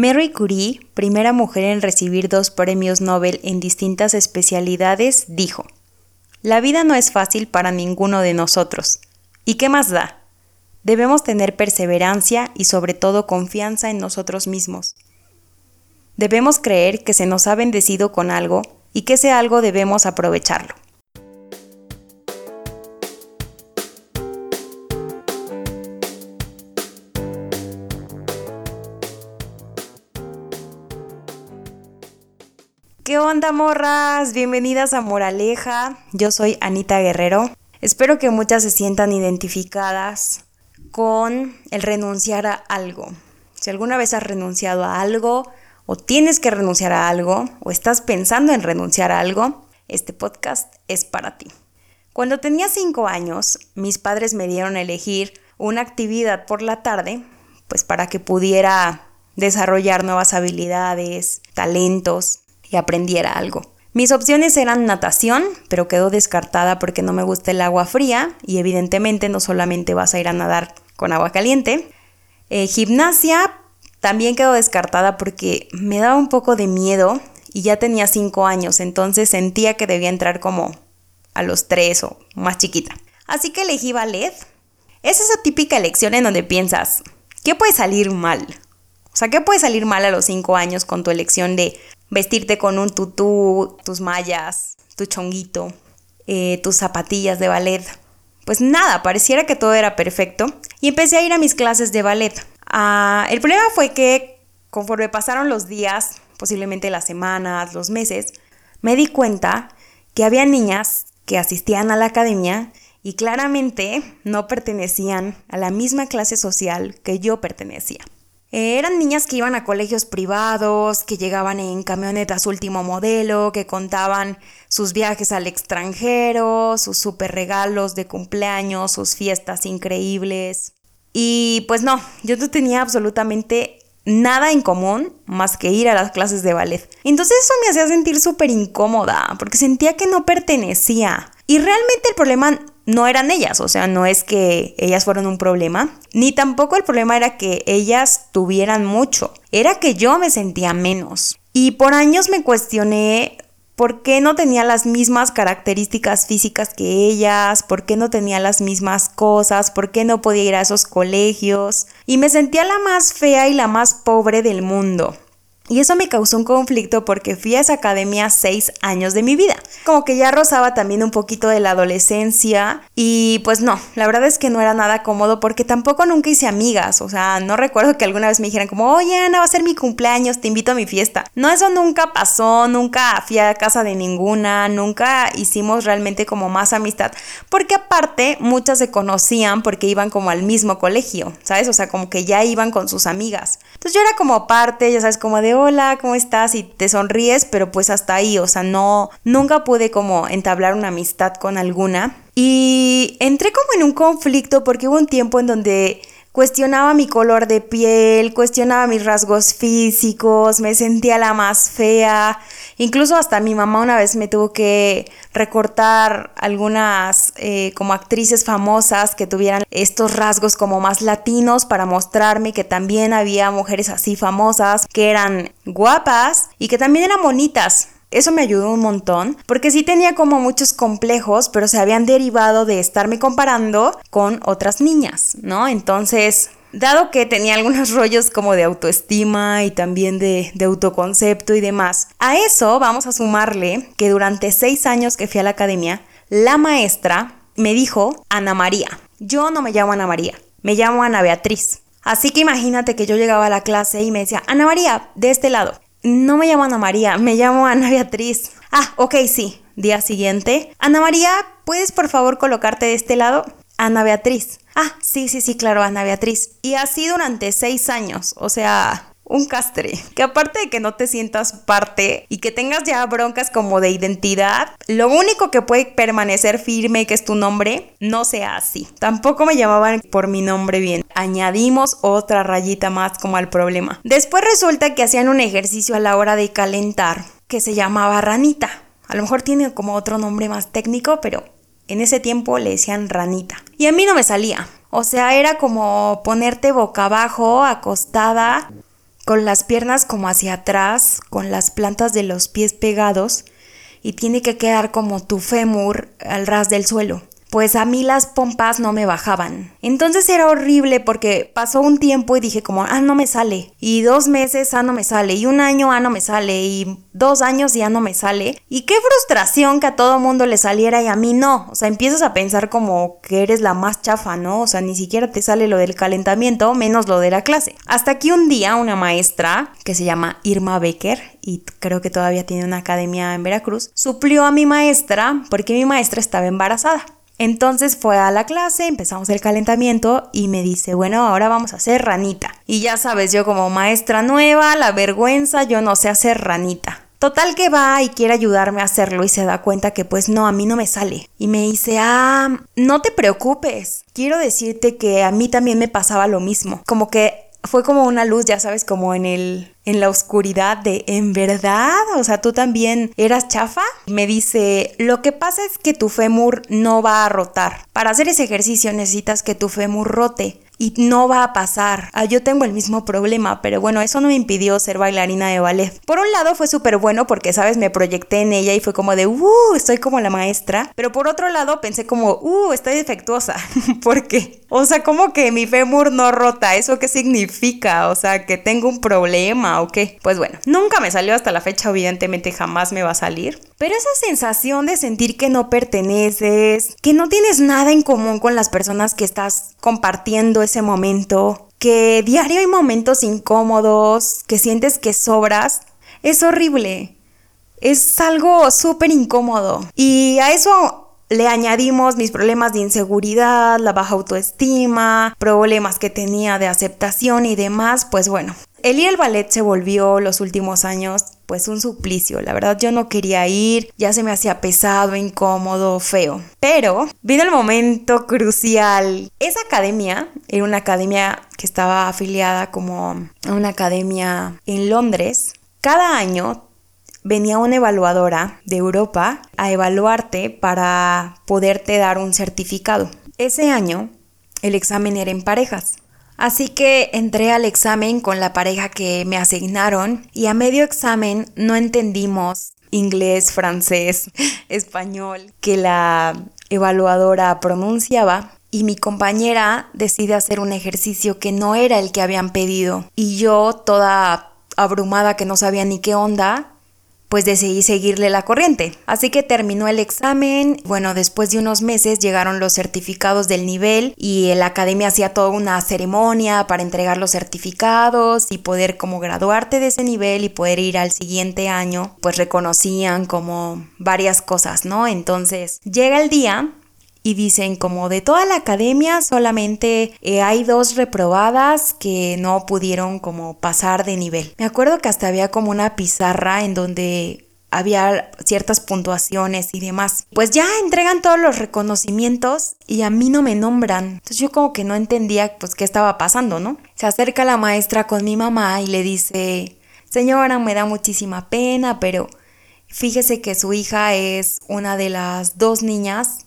Mary Curie, primera mujer en recibir dos premios Nobel en distintas especialidades, dijo, La vida no es fácil para ninguno de nosotros. ¿Y qué más da? Debemos tener perseverancia y sobre todo confianza en nosotros mismos. Debemos creer que se nos ha bendecido con algo y que ese algo debemos aprovecharlo. ¿Qué onda, morras? Bienvenidas a Moraleja. Yo soy Anita Guerrero. Espero que muchas se sientan identificadas con el renunciar a algo. Si alguna vez has renunciado a algo, o tienes que renunciar a algo, o estás pensando en renunciar a algo, este podcast es para ti. Cuando tenía 5 años, mis padres me dieron a elegir una actividad por la tarde, pues para que pudiera desarrollar nuevas habilidades, talentos y aprendiera algo. Mis opciones eran natación, pero quedó descartada porque no me gusta el agua fría y evidentemente no solamente vas a ir a nadar con agua caliente. Eh, gimnasia también quedó descartada porque me daba un poco de miedo y ya tenía 5 años, entonces sentía que debía entrar como a los 3 o más chiquita. Así que elegí ballet. Es esa típica elección en donde piensas, ¿qué puede salir mal? O sea, ¿qué puede salir mal a los 5 años con tu elección de vestirte con un tutú, tus mallas, tu chonguito, eh, tus zapatillas de ballet. Pues nada, pareciera que todo era perfecto y empecé a ir a mis clases de ballet. Ah, el problema fue que conforme pasaron los días, posiblemente las semanas, los meses, me di cuenta que había niñas que asistían a la academia y claramente no pertenecían a la misma clase social que yo pertenecía. Eh, eran niñas que iban a colegios privados, que llegaban en camionetas último modelo, que contaban sus viajes al extranjero, sus super regalos de cumpleaños, sus fiestas increíbles. Y pues no, yo no tenía absolutamente nada en común más que ir a las clases de ballet. Entonces eso me hacía sentir súper incómoda, porque sentía que no pertenecía. Y realmente el problema no eran ellas, o sea, no es que ellas fueran un problema, ni tampoco el problema era que ellas tuvieran mucho, era que yo me sentía menos. Y por años me cuestioné por qué no tenía las mismas características físicas que ellas, por qué no tenía las mismas cosas, por qué no podía ir a esos colegios. Y me sentía la más fea y la más pobre del mundo. Y eso me causó un conflicto porque fui a esa academia seis años de mi vida. Como que ya rozaba también un poquito de la adolescencia y pues no, la verdad es que no era nada cómodo porque tampoco nunca hice amigas. O sea, no recuerdo que alguna vez me dijeran como, oye Ana, va a ser mi cumpleaños, te invito a mi fiesta. No, eso nunca pasó, nunca fui a casa de ninguna, nunca hicimos realmente como más amistad. Porque aparte, muchas se conocían porque iban como al mismo colegio, ¿sabes? O sea, como que ya iban con sus amigas. Entonces yo era como parte, ya sabes, como de hola, ¿cómo estás? Y te sonríes, pero pues hasta ahí, o sea, no, nunca pude como entablar una amistad con alguna. Y entré como en un conflicto porque hubo un tiempo en donde cuestionaba mi color de piel, cuestionaba mis rasgos físicos, me sentía la más fea. Incluso hasta mi mamá una vez me tuvo que recortar algunas eh, como actrices famosas que tuvieran estos rasgos como más latinos para mostrarme que también había mujeres así famosas que eran guapas y que también eran bonitas. Eso me ayudó un montón, porque sí tenía como muchos complejos, pero se habían derivado de estarme comparando con otras niñas, ¿no? Entonces, dado que tenía algunos rollos como de autoestima y también de, de, autoconcepto y demás, a eso vamos a sumarle que durante seis años que fui a la academia, la maestra me dijo Ana María. Yo no me llamo Ana María, me llamo Ana Beatriz. Así que imagínate que yo llegaba a la clase y me decía, Ana María, de este lado. No me llamo Ana María, me llamo Ana Beatriz. Ah, ok, sí. Día siguiente. Ana María, ¿puedes por favor colocarte de este lado? Ana Beatriz. Ah, sí, sí, sí, claro, Ana Beatriz. Y así durante seis años. O sea, un castre. Que aparte de que no te sientas parte y que tengas ya broncas como de identidad, lo único que puede permanecer firme, que es tu nombre, no sea así. Tampoco me llamaban por mi nombre bien. Añadimos otra rayita más como al problema. Después resulta que hacían un ejercicio a la hora de calentar que se llamaba ranita. A lo mejor tiene como otro nombre más técnico, pero en ese tiempo le decían ranita. Y a mí no me salía. O sea, era como ponerte boca abajo, acostada, con las piernas como hacia atrás, con las plantas de los pies pegados y tiene que quedar como tu fémur al ras del suelo pues a mí las pompas no me bajaban. Entonces era horrible porque pasó un tiempo y dije como, ah, no me sale. Y dos meses, ah, no me sale. Y un año, ah, no me sale. Y dos años ya no me sale. Y qué frustración que a todo mundo le saliera y a mí no. O sea, empiezas a pensar como que eres la más chafa, ¿no? O sea, ni siquiera te sale lo del calentamiento, menos lo de la clase. Hasta que un día una maestra que se llama Irma Becker y creo que todavía tiene una academia en Veracruz, suplió a mi maestra porque mi maestra estaba embarazada. Entonces fue a la clase, empezamos el calentamiento y me dice, bueno, ahora vamos a hacer ranita. Y ya sabes, yo como maestra nueva, la vergüenza, yo no sé hacer ranita. Total que va y quiere ayudarme a hacerlo y se da cuenta que pues no, a mí no me sale. Y me dice, ah, no te preocupes. Quiero decirte que a mí también me pasaba lo mismo. Como que fue como una luz, ya sabes, como en el en la oscuridad de ¿en verdad? O sea, tú también eras chafa. Me dice, "Lo que pasa es que tu fémur no va a rotar. Para hacer ese ejercicio necesitas que tu fémur rote." Y no va a pasar. Ah, yo tengo el mismo problema, pero bueno, eso no me impidió ser bailarina de ballet. Por un lado fue súper bueno porque, sabes, me proyecté en ella y fue como de, uh, estoy como la maestra. Pero por otro lado pensé como, uh, estoy defectuosa. ¿Por qué? O sea, como que mi fémur no rota. ¿Eso qué significa? O sea, que tengo un problema o qué. Pues bueno, nunca me salió hasta la fecha, evidentemente jamás me va a salir. Pero esa sensación de sentir que no perteneces, que no tienes nada en común con las personas que estás compartiendo ese momento, que diario hay momentos incómodos, que sientes que sobras, es horrible. Es algo súper incómodo. Y a eso le añadimos mis problemas de inseguridad, la baja autoestima, problemas que tenía de aceptación y demás, pues bueno, el ir al ballet se volvió los últimos años pues un suplicio. La verdad yo no quería ir, ya se me hacía pesado, incómodo, feo. Pero vino el momento crucial. Esa academia era una academia que estaba afiliada como a una academia en Londres. Cada año venía una evaluadora de Europa a evaluarte para poderte dar un certificado. Ese año el examen era en parejas. Así que entré al examen con la pareja que me asignaron y a medio examen no entendimos inglés, francés, español que la evaluadora pronunciaba y mi compañera decide hacer un ejercicio que no era el que habían pedido. Y yo toda abrumada que no sabía ni qué onda pues decidí seguirle la corriente. Así que terminó el examen, bueno, después de unos meses llegaron los certificados del nivel y la academia hacía toda una ceremonia para entregar los certificados y poder como graduarte de ese nivel y poder ir al siguiente año, pues reconocían como varias cosas, ¿no? Entonces llega el día y dicen como de toda la academia solamente eh, hay dos reprobadas que no pudieron como pasar de nivel. Me acuerdo que hasta había como una pizarra en donde había ciertas puntuaciones y demás. Pues ya entregan todos los reconocimientos y a mí no me nombran. Entonces yo como que no entendía pues qué estaba pasando, ¿no? Se acerca la maestra con mi mamá y le dice, señora, me da muchísima pena, pero fíjese que su hija es una de las dos niñas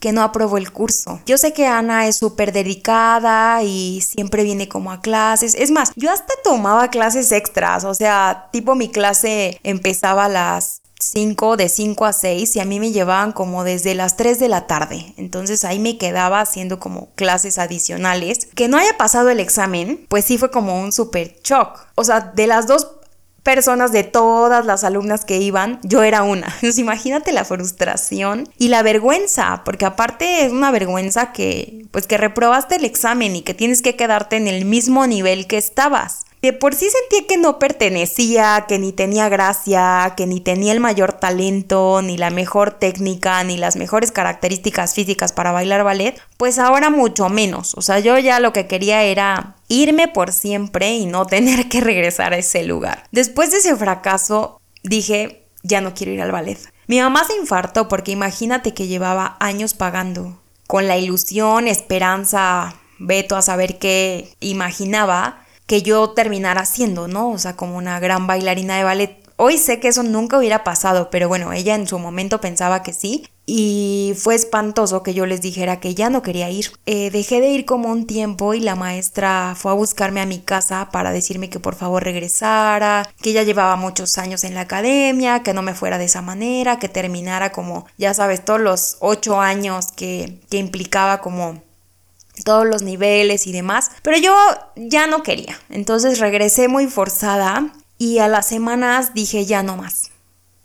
que no aprobó el curso. Yo sé que Ana es súper dedicada y siempre viene como a clases. Es más, yo hasta tomaba clases extras, o sea, tipo mi clase empezaba a las 5, de 5 a 6 y a mí me llevaban como desde las 3 de la tarde. Entonces ahí me quedaba haciendo como clases adicionales. Que no haya pasado el examen, pues sí fue como un súper shock. O sea, de las dos personas de todas las alumnas que iban, yo era una. Entonces imagínate la frustración y la vergüenza, porque aparte es una vergüenza que pues que reprobaste el examen y que tienes que quedarte en el mismo nivel que estabas. De por sí sentía que no pertenecía, que ni tenía gracia, que ni tenía el mayor talento, ni la mejor técnica, ni las mejores características físicas para bailar ballet, pues ahora mucho menos. O sea, yo ya lo que quería era irme por siempre y no tener que regresar a ese lugar. Después de ese fracaso, dije, ya no quiero ir al ballet. Mi mamá se infartó porque imagínate que llevaba años pagando, con la ilusión, esperanza, veto a saber qué imaginaba que yo terminara siendo, ¿no? O sea, como una gran bailarina de ballet. Hoy sé que eso nunca hubiera pasado, pero bueno, ella en su momento pensaba que sí. Y fue espantoso que yo les dijera que ya no quería ir. Eh, dejé de ir como un tiempo y la maestra fue a buscarme a mi casa para decirme que por favor regresara, que ya llevaba muchos años en la academia, que no me fuera de esa manera, que terminara como, ya sabes, todos los ocho años que, que implicaba como todos los niveles y demás, pero yo ya no quería. Entonces regresé muy forzada y a las semanas dije ya no más.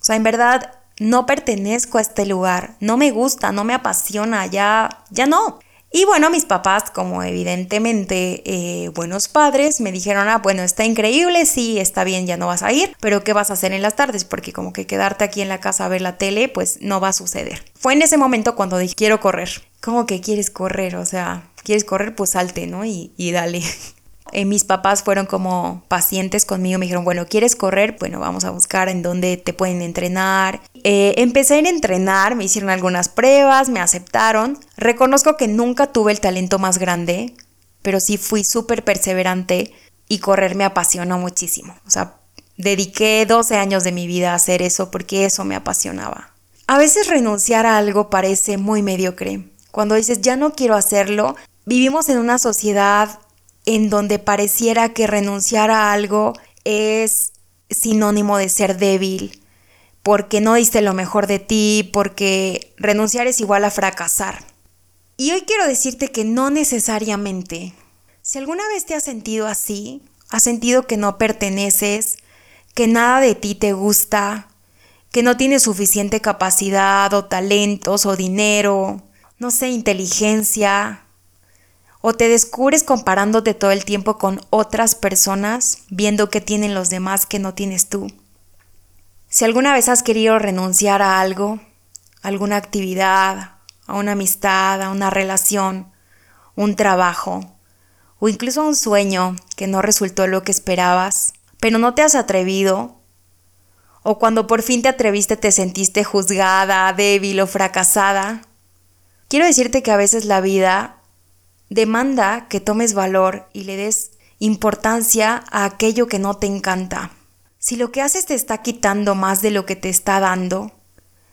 O sea, en verdad no pertenezco a este lugar, no me gusta, no me apasiona, ya, ya no. Y bueno, mis papás, como evidentemente eh, buenos padres, me dijeron, ah, bueno, está increíble, sí, está bien, ya no vas a ir, pero ¿qué vas a hacer en las tardes? Porque como que quedarte aquí en la casa a ver la tele, pues no va a suceder. Fue en ese momento cuando dije, quiero correr. ¿Cómo que quieres correr? O sea, ¿quieres correr? Pues salte, ¿no? Y, y dale. Eh, mis papás fueron como pacientes conmigo, me dijeron, bueno, ¿quieres correr? Bueno, vamos a buscar en dónde te pueden entrenar. Eh, empecé a ir a entrenar, me hicieron algunas pruebas, me aceptaron. Reconozco que nunca tuve el talento más grande, pero sí fui súper perseverante y correr me apasionó muchísimo. O sea, dediqué 12 años de mi vida a hacer eso porque eso me apasionaba. A veces renunciar a algo parece muy mediocre. Cuando dices, ya no quiero hacerlo, vivimos en una sociedad en donde pareciera que renunciar a algo es sinónimo de ser débil, porque no diste lo mejor de ti, porque renunciar es igual a fracasar. Y hoy quiero decirte que no necesariamente. Si alguna vez te has sentido así, has sentido que no perteneces, que nada de ti te gusta, que no tienes suficiente capacidad o talentos o dinero, no sé, inteligencia, o te descubres comparándote todo el tiempo con otras personas, viendo qué tienen los demás que no tienes tú. Si alguna vez has querido renunciar a algo, alguna actividad, a una amistad, a una relación, un trabajo, o incluso un sueño que no resultó lo que esperabas, pero no te has atrevido, o cuando por fin te atreviste te sentiste juzgada, débil o fracasada, quiero decirte que a veces la vida demanda que tomes valor y le des importancia a aquello que no te encanta. Si lo que haces te está quitando más de lo que te está dando,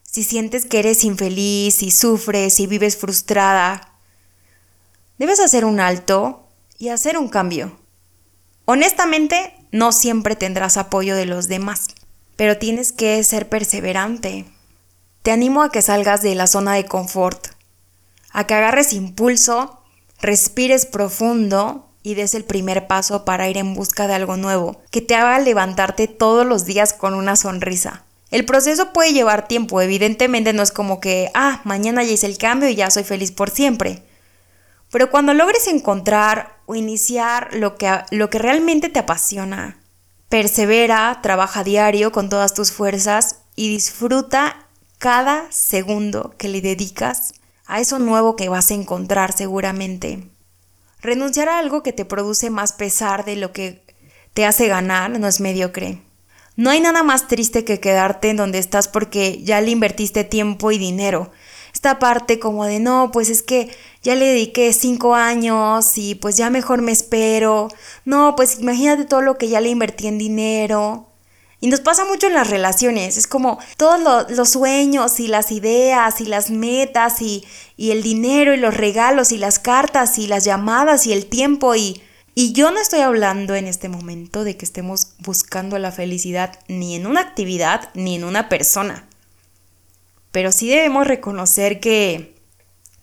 si sientes que eres infeliz, y sufres y vives frustrada, debes hacer un alto y hacer un cambio. Honestamente, no siempre tendrás apoyo de los demás, pero tienes que ser perseverante. Te animo a que salgas de la zona de confort, a que agarres impulso respires profundo y des el primer paso para ir en busca de algo nuevo, que te haga levantarte todos los días con una sonrisa. El proceso puede llevar tiempo, evidentemente no es como que, ah, mañana ya hice el cambio y ya soy feliz por siempre. Pero cuando logres encontrar o iniciar lo que, lo que realmente te apasiona, persevera, trabaja diario con todas tus fuerzas y disfruta cada segundo que le dedicas a eso nuevo que vas a encontrar seguramente. Renunciar a algo que te produce más pesar de lo que te hace ganar no es mediocre. No hay nada más triste que quedarte en donde estás porque ya le invertiste tiempo y dinero. Esta parte como de no, pues es que ya le dediqué cinco años y pues ya mejor me espero. No, pues imagínate todo lo que ya le invertí en dinero. Y nos pasa mucho en las relaciones, es como todos los sueños y las ideas y las metas y, y, el dinero y los regalos y las cartas y las llamadas y el tiempo y, y yo no estoy hablando en este momento de que estemos buscando la felicidad ni en una actividad ni en una persona. Pero sí debemos reconocer que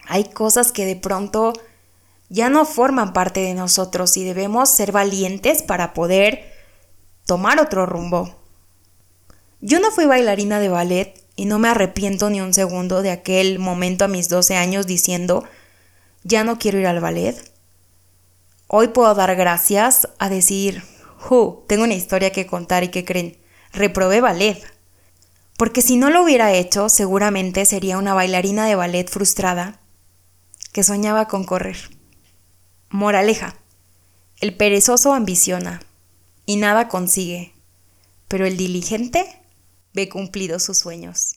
hay cosas que de pronto ya no forman parte de nosotros y debemos ser valientes para poder tomar otro rumbo. Yo no fui bailarina de ballet y no me arrepiento ni un segundo de aquel momento a mis 12 años diciendo, ya no quiero ir al ballet. Hoy puedo dar gracias a decir, ¡Hu! Tengo una historia que contar y que creen, reprobé ballet. Porque si no lo hubiera hecho, seguramente sería una bailarina de ballet frustrada que soñaba con correr. Moraleja. El perezoso ambiciona y nada consigue, pero el diligente ve cumplidos sus sueños.